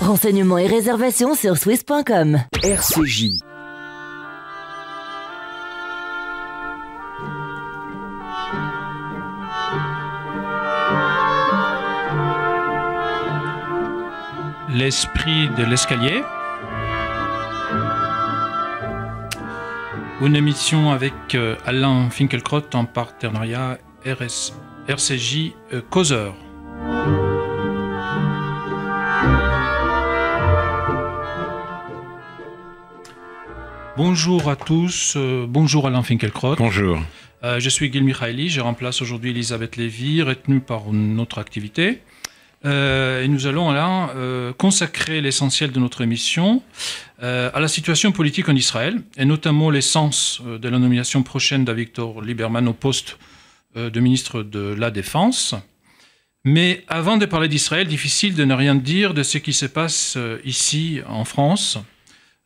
Renseignements et réservations sur swiss.com. RCJ. L'esprit de l'escalier. Une émission avec euh, Alain Finkielkraut en partenariat RS, RCJ euh, Causeur. Bonjour à tous, euh, bonjour Alain Finkielkraut. Bonjour. Euh, je suis Gil Mikhaili, je remplace aujourd'hui Elisabeth Lévy, retenue par une autre activité. Euh, et nous allons là consacrer l'essentiel de notre émission à la situation politique en Israël, et notamment l'essence de la nomination prochaine d'Avictor Lieberman au poste de ministre de la Défense. Mais avant de parler d'Israël, difficile de ne rien dire de ce qui se passe ici en France.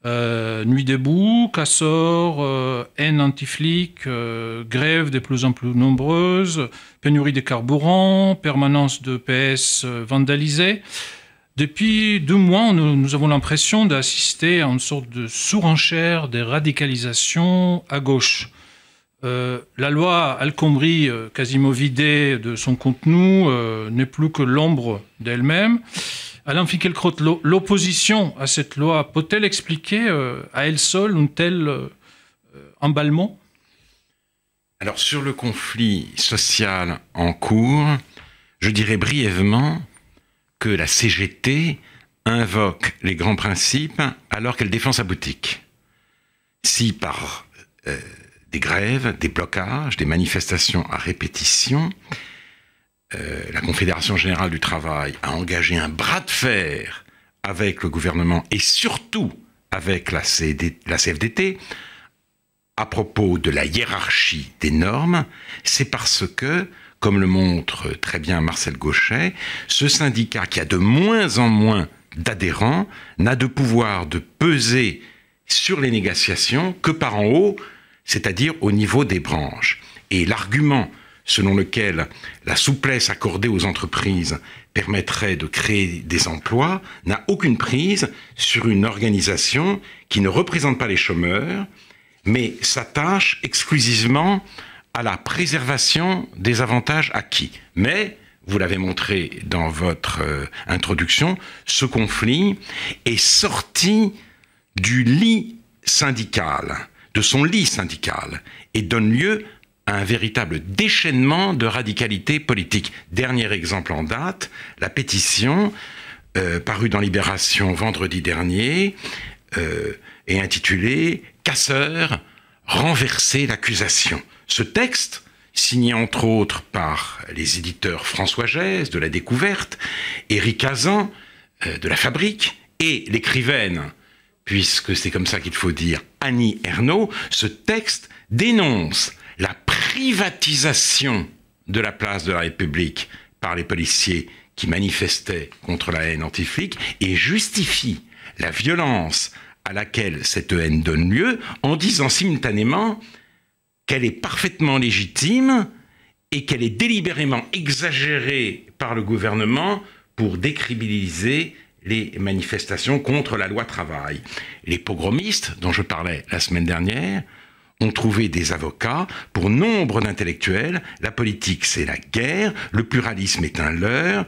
Euh, nuit debout, cassor, euh, haine anti-flic, euh, grève de plus en plus nombreuses, pénurie de carburant, permanence de PS vandalisée. Depuis deux mois, nous, nous avons l'impression d'assister à une sorte de surenchère des radicalisations à gauche. La loi Al Khomri, euh, quasiment vidée de son contenu, n'est plus que l'ombre d'elle-même. Alain Finkielkraut, l'o- l'opposition à cette loi peut-elle expliquer euh, à elle seule un tel euh, emballement? Alors sur le conflit social en cours, je dirais brièvement que la CGT invoque les grands principes alors qu'elle défend sa boutique. Si par euh, des grèves, des blocages, des manifestations à répétition, euh, la Confédération générale du travail a engagé un bras de fer avec le gouvernement et surtout avec la, la CFDT, à propos de la hiérarchie des normes, c'est parce que, comme le montre très bien Marcel Gauchet, ce syndicat qui a de moins en moins d'adhérents n'a de pouvoir de peser sur les négociations que par en haut, c'est-à-dire au niveau des branches. Et l'argument selon lequel la souplesse accordée aux entreprises permettrait de créer des emplois n'a aucune prise sur une organisation qui ne représente pas les chômeurs, mais s'attache exclusivement à la préservation des avantages acquis. Mais, vous l'avez montré dans votre euh, introduction, ce conflit est sorti du lit syndical, de son lit syndical, et donne lieu un véritable déchaînement de radicalité politique. Dernier exemple en date, la pétition euh, parue dans Libération vendredi dernier euh, est intitulée Casseur, renverser l'accusation. Ce texte, signé entre autres par les éditeurs François Gèze de La Découverte, Éric Hazan euh, de La Fabrique et l'écrivaine, puisque c'est comme ça qu'il faut dire, Annie Ernaux, ce texte dénonce privatisation de la place de la République par les policiers qui manifestaient contre la haine anti-flic et justifie la violence à laquelle cette haine donne lieu en disant simultanément qu'elle est parfaitement légitime et qu'elle est délibérément exagérée par le gouvernement pour décribiliser les manifestations contre la loi travail. Les pogromistes, dont je parlais la semaine dernière, ont trouvé des avocats pour nombre d'intellectuels. La politique, c'est la guerre, le pluralisme est un leurre.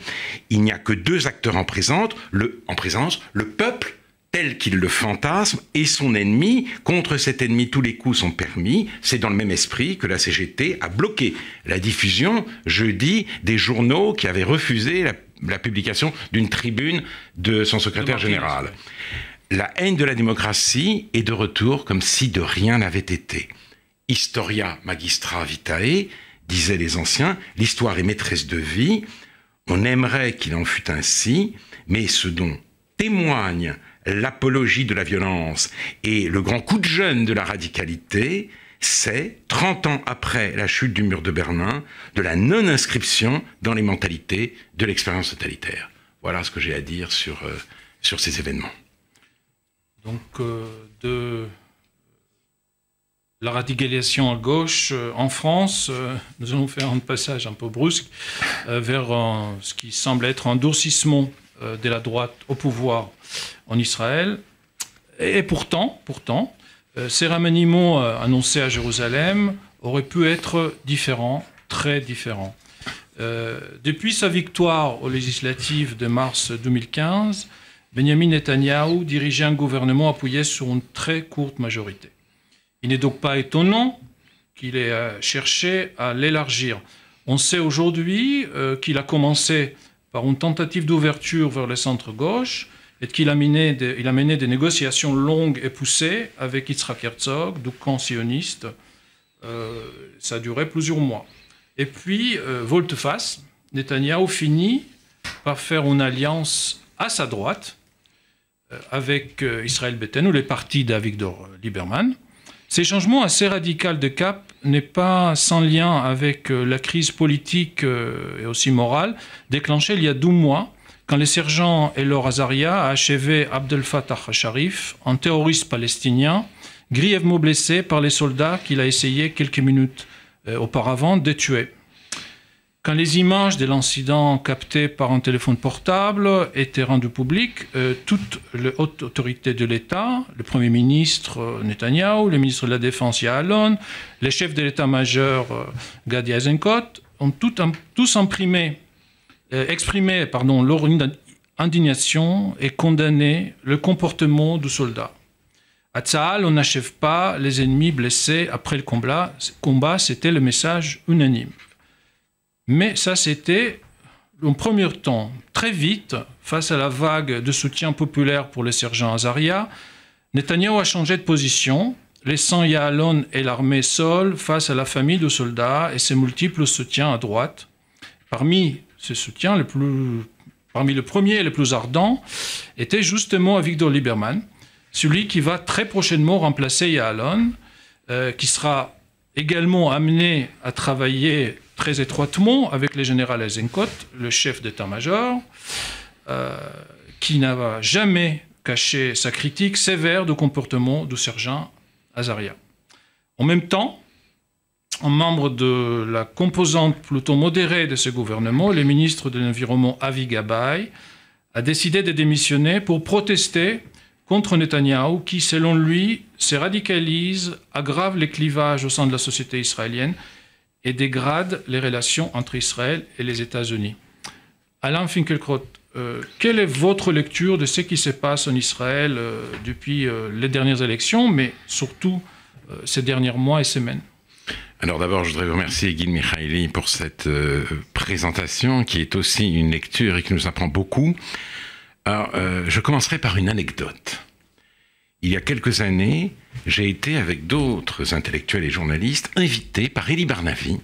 Il n'y a que deux acteurs en présence, le, en présence, le peuple tel qu'il le fantasme et son ennemi. Contre cet ennemi, tous les coups sont permis. C'est dans le même esprit que la CGT a bloqué la diffusion jeudi des journaux qui avaient refusé la, la publication d'une tribune de son secrétaire général. La haine de la démocratie est de retour comme si de rien n'avait été. Historia magistra vitae, disaient les anciens, l'histoire est maîtresse de vie, on aimerait qu'il en fût ainsi, mais ce dont témoigne l'apologie de la violence et le grand coup de jeune de la radicalité, c'est, 30 ans après la chute du mur de Berlin, de la non-inscription dans les mentalités de l'expérience totalitaire. Voilà ce que j'ai à dire sur, euh, sur ces événements. Donc, euh, de la radicalisation à gauche euh, en France, euh, nous allons faire un passage un peu brusque vers ce qui semble être un durcissement de la droite au pouvoir en Israël. Et pourtant, pourtant, ces remaniements annoncés à Jérusalem auraient pu être différents, très différents. depuis sa victoire aux législatives de mars 2015, Benjamin Netanyahu dirigeait un gouvernement appuyé sur une très courte majorité. Il n'est donc pas étonnant qu'il ait euh, cherché à l'élargir. On sait aujourd'hui euh, qu'il a commencé par une tentative d'ouverture vers le centre-gauche et qu'il a, mené des, négociations longues et poussées avec Yitzhak Herzog, du camp sioniste. Euh, ça a duré plusieurs mois. Et puis, volte-face, Netanyahu finit par faire une alliance à sa droite avec euh, Israël ou les partis d'Avigdor Lieberman. Ces changements assez radicaux de cap n'est pas sans lien avec euh, la crise politique et aussi morale déclenchée il y a 12 mois quand le sergent Elor Azaria a achevé Abdel Fattah Sharif, un terroriste palestinien, grièvement blessé par les soldats qu'il a essayé quelques minutes auparavant de tuer. Quand les images de l'incident captées par un téléphone portable étaient rendues publiques, euh, toute haute autorité de l'État, le Premier ministre euh, Netanyahu, le ministre de la Défense Yaalon, les chefs de l'État-major euh, Gadi Eisenkot, ont tous imprimé, exprimé leur indignation et condamné le comportement du soldat. À Tzahal, on n'achève pas les ennemis blessés après le combat c'était le message unanime. Mais ça, c'était en premier temps. Très vite, face à la vague de soutien populaire pour le sergent Azaria, Netanyahu a changé de position, laissant Yaalon et l'armée seule face à la famille de soldats et ses multiples soutiens à droite. Parmi ces soutiens, plus, parmi le premier et le plus ardent, était justement Avigdor Lieberman, celui qui va très prochainement remplacer Yaalon, euh, qui sera également amené à travailler très étroitement avec le général Eisenkot, le chef d'état-major, euh, qui n'a jamais caché sa critique sévère du comportement du sergent Azaria. En même temps, un membre de la composante plutôt modérée de ce gouvernement, le ministre de l'Environnement Avi Gabay, a décidé de démissionner pour protester contre Netanyahou qui, selon lui, se radicalise, aggrave les clivages au sein de la société israélienne et dégrade les relations entre Israël et les États-Unis. Alain Finkielkraut, euh, quelle est votre lecture de ce qui se passe en Israël euh, depuis euh, les dernières élections, mais surtout ces derniers mois et semaines? Alors d'abord, je voudrais remercier Guy Mikhaili pour cette présentation qui est aussi une lecture et qui nous apprend beaucoup. Alors, je commencerai par une anecdote. Il y a quelques années, j'ai été avec d'autres intellectuels et journalistes invités par Elie Barnavi,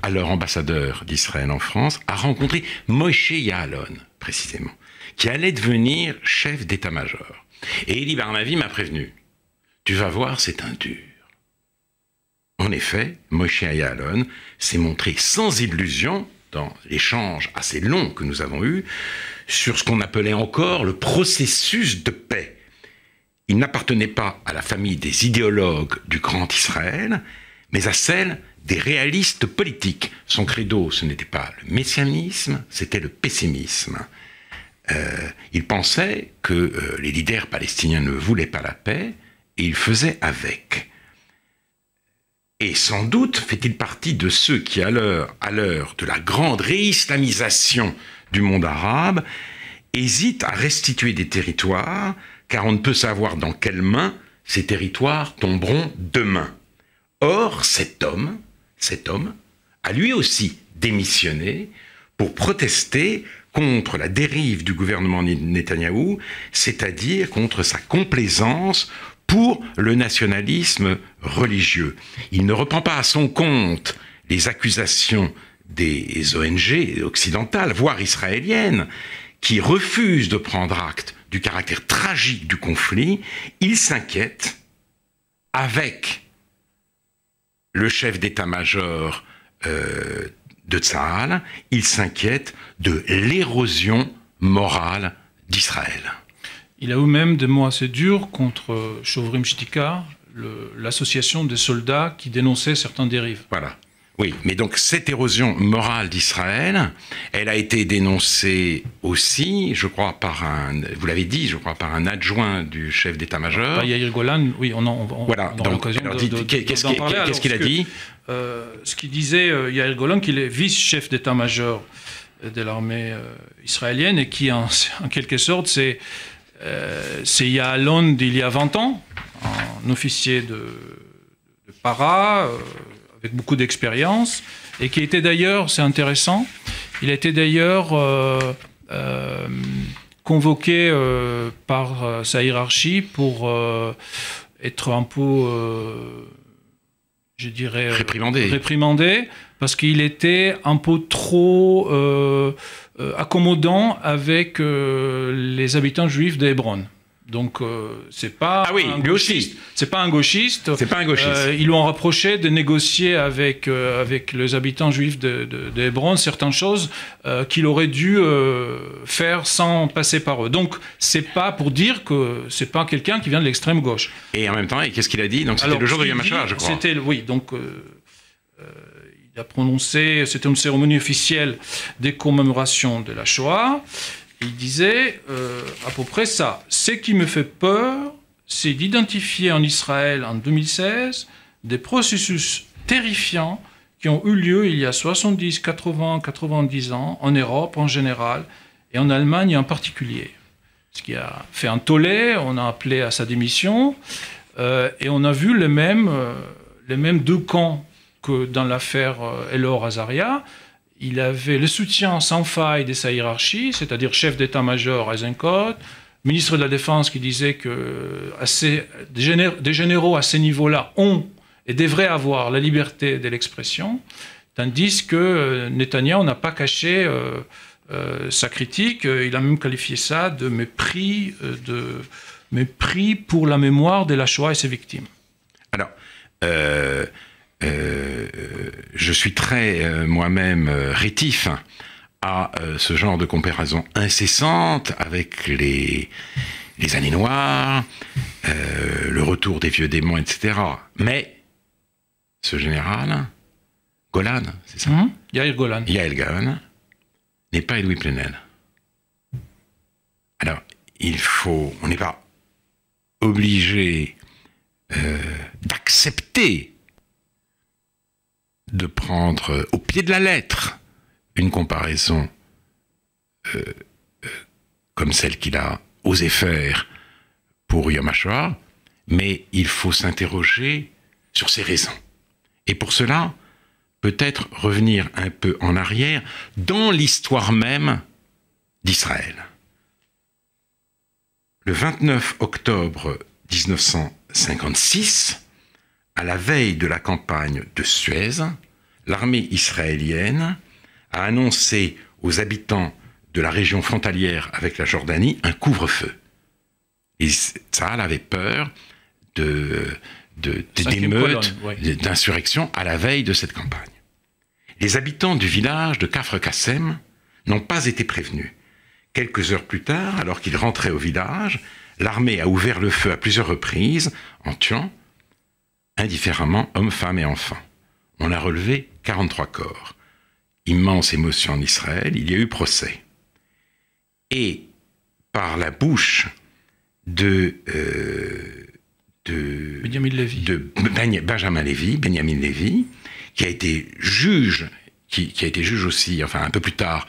alors ambassadeur d'Israël en France, à rencontrer Moshe Yaalon, précisément, qui allait devenir chef d'état-major. Et Elie Barnavi m'a prévenu, tu vas voir, c'est un dur. En effet, Moshe Yaalon s'est montré sans illusion dans l'échange assez long que nous avons eu sur ce qu'on appelait encore le processus de paix il n'appartenait pas à la famille des idéologues du grand Israël, mais à celle des réalistes politiques. Son credo, ce n'était pas le messianisme, c'était le pessimisme. Euh, il pensait que euh, les leaders palestiniens ne voulaient pas la paix et il faisait avec. Et sans doute fait-il partie de ceux qui, à l'heure, à l'heure de la grande réislamisation du monde arabe, hésitent à restituer des territoires car on ne peut savoir dans quelles mains ces territoires tomberont demain. Or, cet homme, cet homme, a lui aussi démissionné pour protester contre la dérive du gouvernement Netanyahou, c'est-à-dire contre sa complaisance pour le nationalisme religieux. Il ne reprend pas à son compte les accusations des ONG occidentales, voire israéliennes, qui refusent de prendre acte du caractère tragique du conflit, il s'inquiète avec le chef d'état-major euh, de Tsahal, il s'inquiète de l'érosion morale d'Israël. Il a eu même des mots assez durs contre Shovrim Shtika, l'association des soldats qui dénonçaient certaines dérives. Voilà. Oui, mais donc cette érosion morale d'Israël, elle a été dénoncée aussi, je crois, par un, vous l'avez dit, je crois, par un adjoint du chef d'état-major. Bah, Yair Golan, oui, on, en, on, voilà, on donc, qu'est-ce qu'il a dit euh, Ce qu'il disait, euh, Yair Golan, qu'il est vice-chef d'état-major de l'armée euh, israélienne et qui, en, en quelque sorte, c'est euh, Yaalon d'il y a 20 ans, un officier de, de para, euh, avec beaucoup d'expérience, et qui était d'ailleurs, c'est intéressant, il a été d'ailleurs euh, euh, convoqué euh, par sa hiérarchie pour être un peu, je dirais, réprimandé. réprimandé parce qu'il était un peu trop accommodant avec les habitants juifs d'Hébron. Donc euh, c'est pas ah oui, un gauchiste. C'est pas un gauchiste. C'est pas un gauchiste. Euh, ils lui ont rapproché de négocier avec euh, avec les habitants juifs de, de, de Hébron certaines choses euh, qu'il aurait dû faire sans passer par eux. Donc c'est pas pour dire que c'est pas quelqu'un qui vient de l'extrême gauche. Et en même temps, et qu'est-ce qu'il a dit? Donc c'était le jour de Yom HaShoah, je crois. C'était oui, donc. il a prononcé, c'était une cérémonie officielle des commémorations de la Shoah. Il disait euh, à peu près ça. Ce qui me fait peur, c'est d'identifier en Israël en 2016 des processus terrifiants qui ont eu lieu il y a 70, 80, 90 ans en Europe en général et en Allemagne en particulier. Ce qui a fait un tollé, on a appelé à sa démission euh, et on a vu les mêmes, euh, les mêmes deux camps que dans l'affaire Elor Azaria il avait le soutien sans faille de sa hiérarchie, c'est-à-dire chef d'état-major Eisenkot, ministre de la Défense qui disait que des, généraux, à ces niveaux-là ont et devraient avoir la liberté de l'expression, tandis que euh, Netanyahu n'a pas caché euh, euh, sa critique, il a même qualifié ça de mépris, de mépris pour la mémoire de la Shoah et ses victimes. Alors, euh, je suis très euh, moi-même euh, rétif à ce genre de comparaison incessante avec les, les années noires, le retour des vieux démons, etc. Mais ce général, Golan, c'est ça Hum? Yair Golan. Yael Golan, n'est pas Edoui Plenel. Alors, il faut, on n'est pas obligé euh, d'accepter de prendre euh, au pied de la lettre une comparaison euh, euh, comme celle qu'il a osé faire pour Yom HaShoah, mais il faut s'interroger sur ses raisons. Et pour cela, peut-être revenir un peu en arrière dans l'histoire même d'Israël. Le 29 octobre 1956, à la veille de la campagne de Suez, l'armée israélienne a annoncé aux habitants de la région frontalière avec la Jordanie un couvre-feu. Et Tsahal avait peur de, d'émeutes, ouais. d'insurrection à la veille de cette campagne. Les habitants du village de Kafr Kassem n'ont pas été prévenus. Quelques heures plus tard, alors qu'ils rentraient au village, l'armée a ouvert le feu à plusieurs reprises en tuant indifféremment hommes, femmes et enfants. On a relevé 43 corps. Immense émotion en Israël, il y a eu procès. Et par la bouche de, euh, de, Benjamin Levy. de Ben- Benjamin Lévy, Benjamin Lévy, qui a été juge, qui, qui a été juge aussi, enfin un peu plus tard,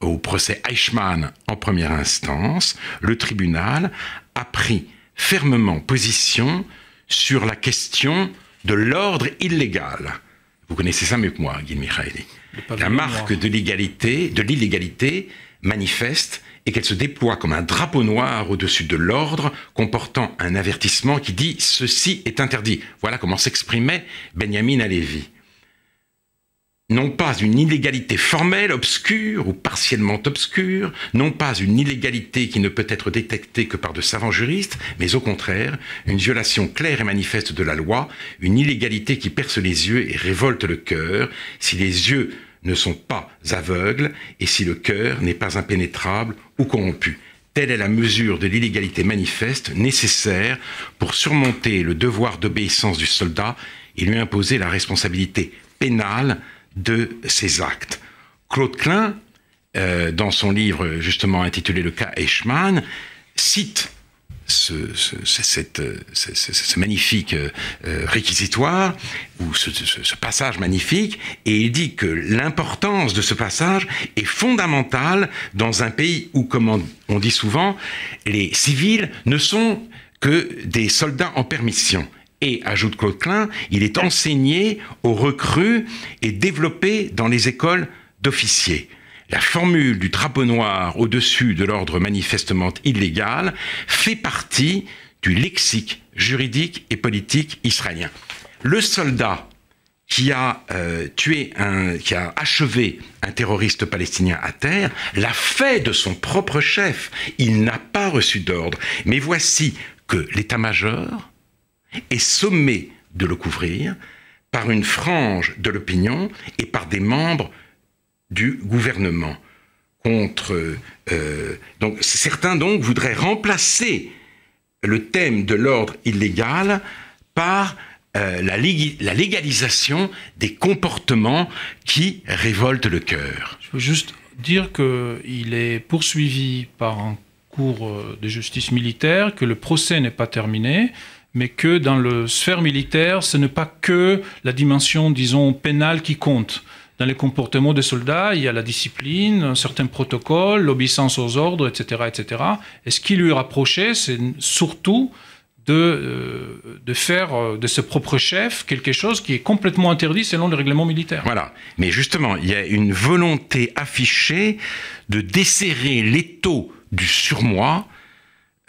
au procès Eichmann en première instance, le tribunal a pris fermement position sur la question de l'ordre illégal. Vous connaissez ça mieux que moi, Guy Michaeli. La marque noir. de l'égalité, de l'illégalité manifeste et qu'elle se déploie comme un drapeau noir au-dessus de l'ordre, comportant un avertissement qui dit ceci est interdit. Voilà comment s'exprimait Benjamin Alevi. Non pas une illégalité formelle, obscure ou partiellement obscure, non pas une illégalité qui ne peut être détectée que par de savants juristes, mais au contraire, une violation claire et manifeste de la loi, une illégalité qui perce les yeux et révolte le cœur, si les yeux ne sont pas aveugles et si le cœur n'est pas impénétrable ou corrompu. Telle est la mesure de l'illégalité manifeste nécessaire pour surmonter le devoir d'obéissance du soldat et lui imposer la responsabilité pénale de ces actes. Claude Klein, euh, dans son livre justement intitulé Le cas Eichmann, cite ce, magnifique euh, réquisitoire ou ce, passage magnifique et il dit que l'importance de ce passage est fondamentale dans un pays où, comme on dit souvent, les civils ne sont que des soldats en permission. Et, ajoute Claude Klein, il est enseigné aux recrues et développé dans les écoles d'officiers. La formule du drapeau noir au-dessus de l'ordre manifestement illégal fait partie du lexique juridique et politique israélien. Le soldat qui a euh, tué un, qui a achevé un terroriste palestinien à terre, l'a fait de son propre chef. Il n'a pas reçu d'ordre. Mais voici que l'état-major est sommé de le couvrir par une frange de l'opinion et par des membres du gouvernement. Contre, euh, donc, certains donc voudraient remplacer le thème de l'ordre illégal par euh, la, la, légalisation des comportements qui révoltent le cœur. Je veux juste dire qu'il est poursuivi par un cours euh, de justice militaire, que le procès n'est pas terminé, mais que dans le sphère militaire, ce n'est pas que la dimension, disons, pénale qui compte. Dans les comportements des soldats, il y a la discipline, un certain protocole, l'obéissance aux ordres, etc., etc. Et ce qui lui rapprochait, c'est surtout de, euh, de faire euh, de ce propre chef quelque chose qui est complètement interdit selon le règlement militaire. Voilà. Mais justement, il y a une volonté affichée de desserrer l'étau du surmoi.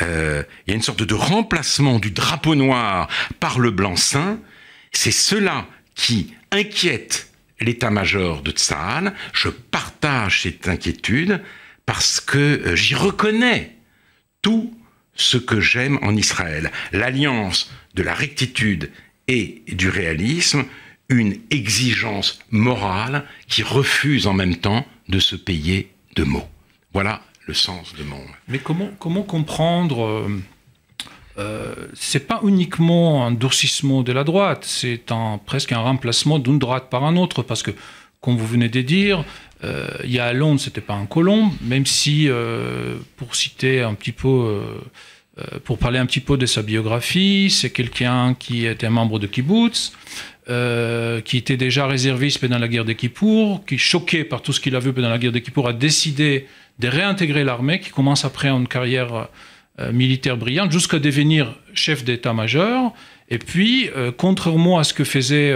Euh, il y a une sorte de remplacement du drapeau noir par le blanc-seing. C'est cela qui inquiète l'état-major de Tsahal. Je partage cette inquiétude parce que j'y reconnais tout ce que j'aime en Israël, l'alliance de la rectitude et du réalisme, une exigence morale qui refuse en même temps de se payer de mots. Voilà le sens de mon... Mais comment, comprendre... Euh, euh, c'est pas uniquement un durcissement de la droite, c'est presque un remplacement d'une droite par un autre, parce que, comme vous venez de dire, euh, il y a à Londres, c'était pas un colombe, même si, euh, pour citer un petit peu, pour parler un petit peu de sa biographie, c'est quelqu'un qui était membre de kibbutz, qui était déjà réserviste pendant la guerre des Kippour, qui, choqué par tout ce qu'il a vu pendant la guerre des Kippour, a décidé de réintégrer l'armée, qui commence après une carrière militaire brillante, jusqu'à devenir chef d'état-major. Et puis, contrairement à ce que faisaient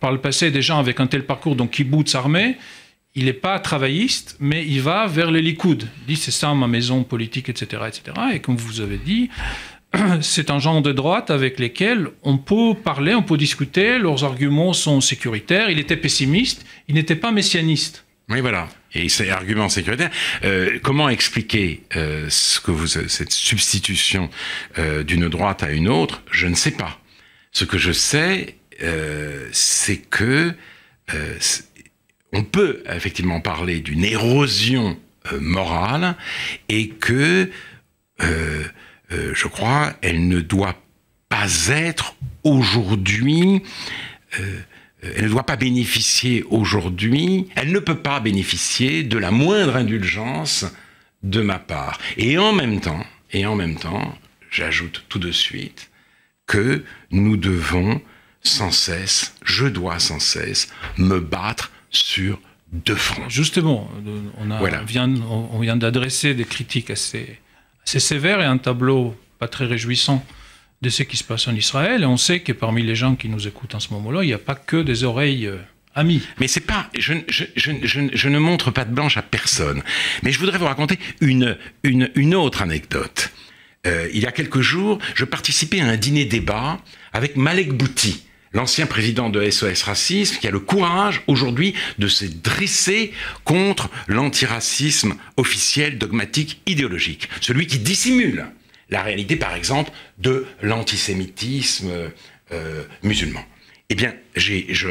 par le passé des gens avec un tel parcours, donc kibbutz armée, il n'est pas travailliste, mais il va vers les Likoud. Il dit c'est ça ma maison politique, etc., etc. Et comme vous avez dit, c'est un genre de droite avec lesquels on peut parler, on peut discuter. Leurs arguments sont sécuritaires. Il était pessimiste, il n'était pas messianiste. Oui, voilà. Et ces arguments sécuritaires, euh, comment expliquer euh, cette substitution euh, d'une droite à une autre? Je ne sais pas. Ce que je sais, c'est que on peut effectivement parler d'une érosion morale et que, je crois, elle ne doit pas être aujourd'hui, elle ne doit pas bénéficier aujourd'hui, elle ne peut pas bénéficier de la moindre indulgence de ma part. Et en même temps, et en même temps, j'ajoute tout de suite que nous devons sans cesse, je dois sans cesse me battre sur deux fronts. Justement, on, a, vient, on vient d'adresser des critiques assez, assez sévères et un tableau pas très réjouissant de ce qui se passe en Israël. Et on sait que parmi les gens qui nous écoutent en ce moment-là, il n'y a pas que des oreilles euh, amies. Mais c'est pas, je, je, je, je, ne montre pas de blanche à personne. Mais je voudrais vous raconter une, une, une autre anecdote. Euh, il y a quelques jours, je participais à un dîner débat avec Malek Bouti, l'ancien président de SOS Racisme, qui a le courage aujourd'hui de se dresser contre l'antiracisme officiel, dogmatique, idéologique. Celui qui dissimule la réalité, par exemple, de l'antisémitisme euh, musulman. Eh bien,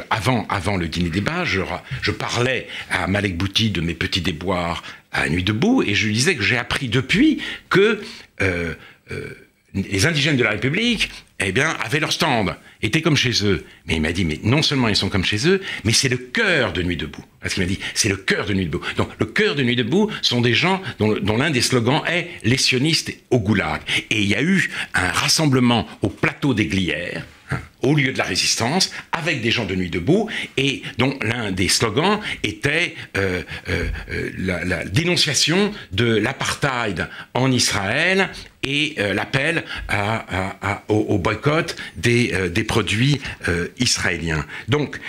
avant, le dîner débat, je, je parlais à Malek Bouti de mes petits déboires à Nuit debout, et je lui disais que j'ai appris depuis que euh, euh, les indigènes de la République, eh bien, avaient leur stand, étaient comme chez eux. Mais il m'a dit, mais non seulement ils sont comme chez eux, mais c'est le cœur de Nuit debout. Parce qu'il m'a dit, c'est le cœur de Nuit debout. Donc, le cœur de Nuit debout sont des gens dont, l'un des slogans est les sionistes au goulag. Et il y a eu un rassemblement au plateau des Glières, hein, au lieu de la résistance, avec des gens de nuit debout, et dont l'un des slogans était euh, euh, euh, la, dénonciation de l'apartheid en Israël et euh, l'appel au, au, boycott des, euh, des produits euh, israéliens. Donc,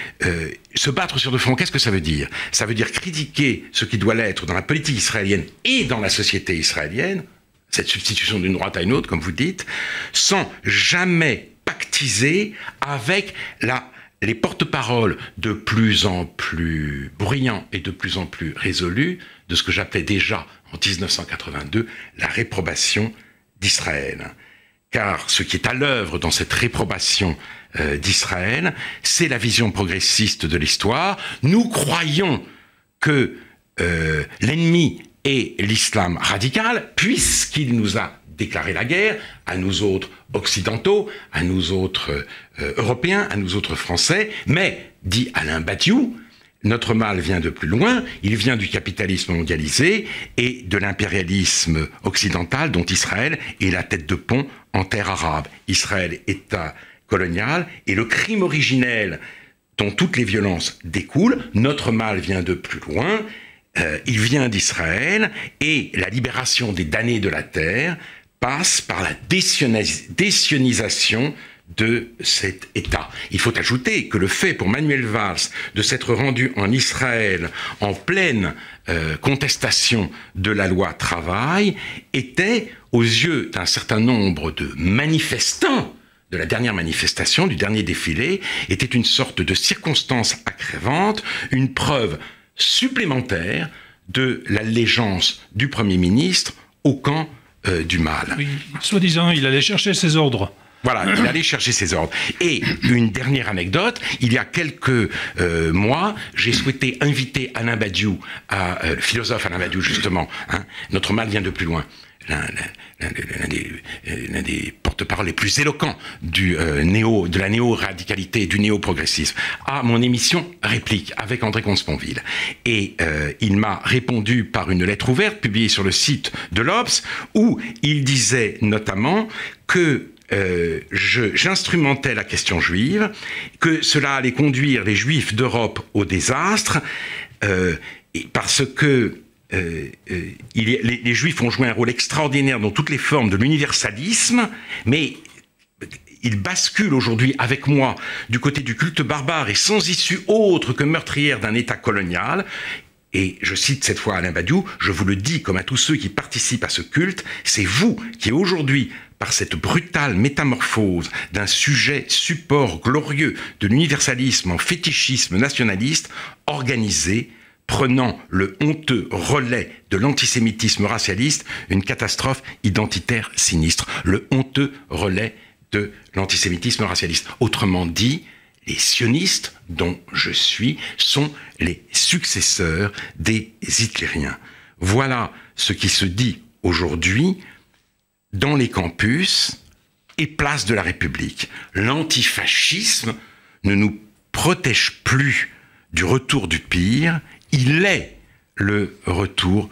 se battre sur deux fronts, qu'est-ce que ça veut dire? Ça veut dire critiquer ce qui doit l'être dans la politique israélienne et dans la société israélienne, cette substitution d'une droite à une autre, comme vous dites, sans jamais pactiser avec la les porte-paroles de plus en plus bruyants et de plus en plus résolus de ce que j'appelais déjà en 1982 la réprobation d'Israël. Car ce qui est à l'œuvre dans cette réprobation euh, d'Israël, c'est la vision progressiste de l'histoire. Nous croyons que euh, l'ennemi est l'islam radical, puisqu'il nous a déclaré la guerre à nous autres occidentaux, à nous autres euh, européens, à nous autres français, mais, dit Alain Badiou, notre mal vient de plus loin, il vient du capitalisme mondialisé et de l'impérialisme occidental dont Israël est la tête de pont en terre arabe. Israël, État colonial, et le crime originel dont toutes les violences découlent, notre mal vient de plus loin, euh, il vient d'Israël, et la libération des damnés de la terre passe par la désionisation de cet État. Il faut ajouter que le fait pour Manuel Valls de s'être rendu en Israël en pleine euh, contestation de la loi travail était, aux yeux d'un certain nombre de manifestants, de la dernière manifestation, du dernier défilé, était une sorte de circonstance accrévante, une preuve supplémentaire de l'allégeance du Premier ministre au camp euh, du mal. Oui, soi-disant, il allait chercher ses ordres. Voilà, il allait chercher ses ordres. Et une dernière anecdote, il y a quelques euh, mois, j'ai souhaité inviter Alain Badiou, euh, philosophe Alain Badiou justement, hein, notre mal vient de plus loin, l'un des, euh, des porte-parole les plus éloquents euh, de la néo-radicalité, du néo-progressisme, à mon émission Réplique avec André Consponville. Et il m'a répondu par une lettre ouverte publiée sur le site de l'Obs, où il disait notamment que euh, j'instrumentais la question juive, que cela allait conduire les juifs d'Europe au désastre, euh, parce que euh, les, les juifs ont joué un rôle extraordinaire dans toutes les formes de l'universalisme, mais ils basculent aujourd'hui avec moi du côté du culte barbare et sans issue autre que meurtrière d'un État colonial. Et je cite cette fois Alain Badiou, je vous le dis comme à tous ceux qui participent à ce culte, c'est vous qui aujourd'hui par cette brutale métamorphose d'un sujet support glorieux de l'universalisme en fétichisme nationaliste, organisé, prenant le honteux relais de l'antisémitisme racialiste, une catastrophe identitaire sinistre. Le honteux relais de l'antisémitisme racialiste. Autrement dit, les sionistes, dont je suis, sont les successeurs des hitlériens. Voilà ce qui se dit aujourd'hui dans les campus et place de la République. L'antifascisme ne nous protège plus du retour du pire, il est le retour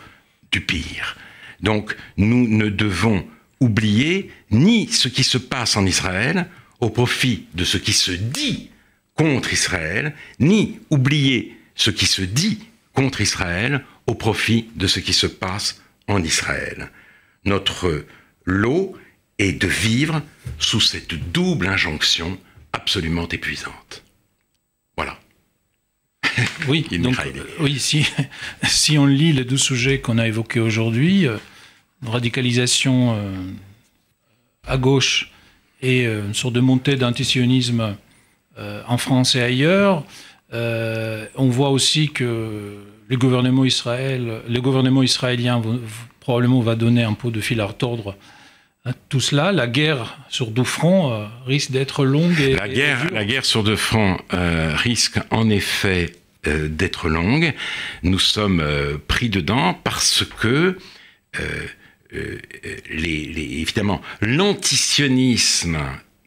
du pire. Donc nous ne devons oublier ni ce qui se passe en Israël au profit de ce qui se dit contre Israël, ni oublier ce qui se dit contre Israël au profit de ce qui se passe en Israël. Notre lot est de vivre sous cette double injonction absolument épuisante. Voilà. Oui, donc, euh, oui si, si on lit les deux sujets qu'on a évoqués aujourd'hui, euh, radicalisation euh, à gauche et euh, une sorte de montée d'antisionisme en France et ailleurs, on voit aussi que le gouvernement, Israël, le gouvernement israélien probablement va donner un pot de fil à retordre à tout cela. La guerre sur deux fronts euh, risque d'être longue. Et, la, guerre, et la guerre sur deux fronts euh, risque en effet euh, d'être longue. Nous sommes pris dedans parce que les, évidemment, l'antisionisme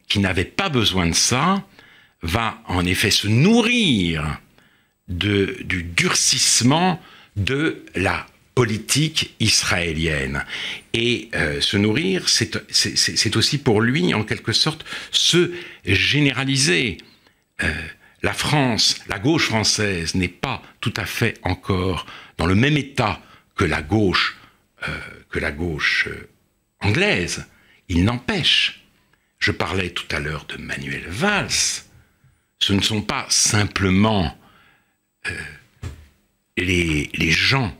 qui n'avait pas besoin de ça va en effet se nourrir de, du durcissement de la politique israélienne. Et euh, se nourrir, c'est aussi pour lui, en quelque sorte, se généraliser. Euh, la France, la gauche française n'est pas tout à fait encore dans le même état que la gauche, euh, que la gauche anglaise. Il n'empêche, je parlais tout à l'heure de Manuel Valls, ce ne sont pas simplement les, les gens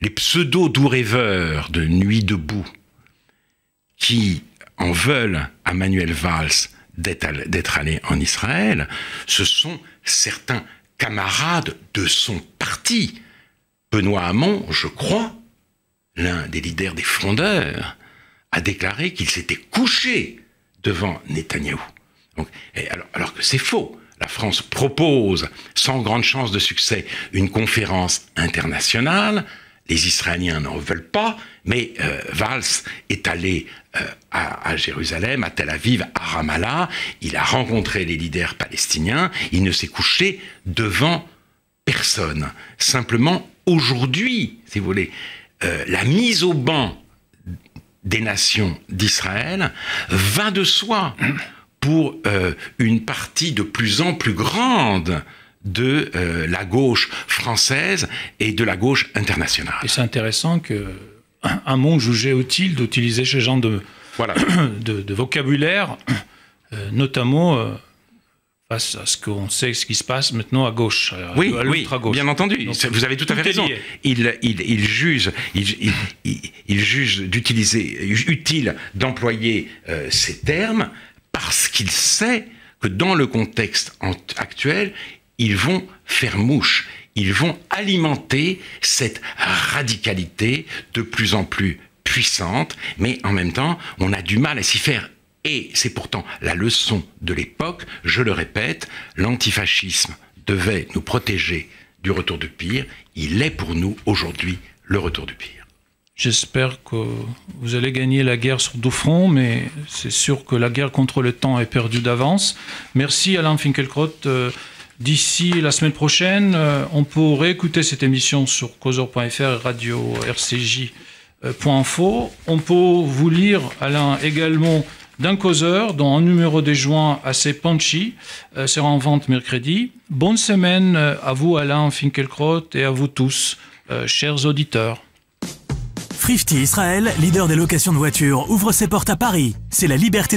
les pseudo-doux de Nuit debout qui en veulent à Manuel Valls d'être allé en Israël, ce sont certains camarades de son parti. Benoît Hamon, je crois, l'un des leaders des frondeurs, a déclaré qu'il s'était couché devant Netanyahou. alors que c'est faux. La France propose, sans grande chance de succès, une conférence internationale les Israéliens n'en veulent pas, mais euh, Valls est allé euh, à, Jérusalem, à Tel Aviv, à Ramallah, il a rencontré les leaders palestiniens, il ne s'est couché devant personne. Simplement, aujourd'hui, si vous voulez, euh, la mise au banc des nations d'Israël va de soi pour une partie de plus en plus grande de euh, la gauche française et de la gauche internationale. Et c'est intéressant que un monde jugé utile d'utiliser ce genre de, voilà. de, vocabulaire, euh, notamment euh, face à ce qu'on sait ce qui se passe maintenant à gauche, oui, oui, bien entendu. vous avez tout à fait raison. Il, il, il, juge, il, il juge d'utiliser, utile d'employer ces termes parce qu'il sait que dans le contexte actuel, ils vont faire mouche, ils vont alimenter cette radicalité de plus en plus puissante, mais en même temps, on a du mal à s'y faire. Et c'est pourtant la leçon de l'époque, je le répète, l'antifascisme devait nous protéger du retour du pire, il est pour nous aujourd'hui le retour du pire. J'espère que vous allez gagner la guerre sur deux fronts, mais c'est sûr que la guerre contre le temps est perdue d'avance. Merci Alain Finkielkraut. D'ici la semaine prochaine, euh, on pourrait écouter cette émission sur causeur.fr radio rcj.info. On peut vous lire, Alain, également d'un causeur, dont un numéro des joints assez punchy, euh, sera en vente mercredi. Bonne semaine euh, à vous, Alain Finkelkraut, et à vous tous, chers auditeurs. Frifty Israël, leader des locations de voitures, ouvre ses portes à Paris. C'est la liberté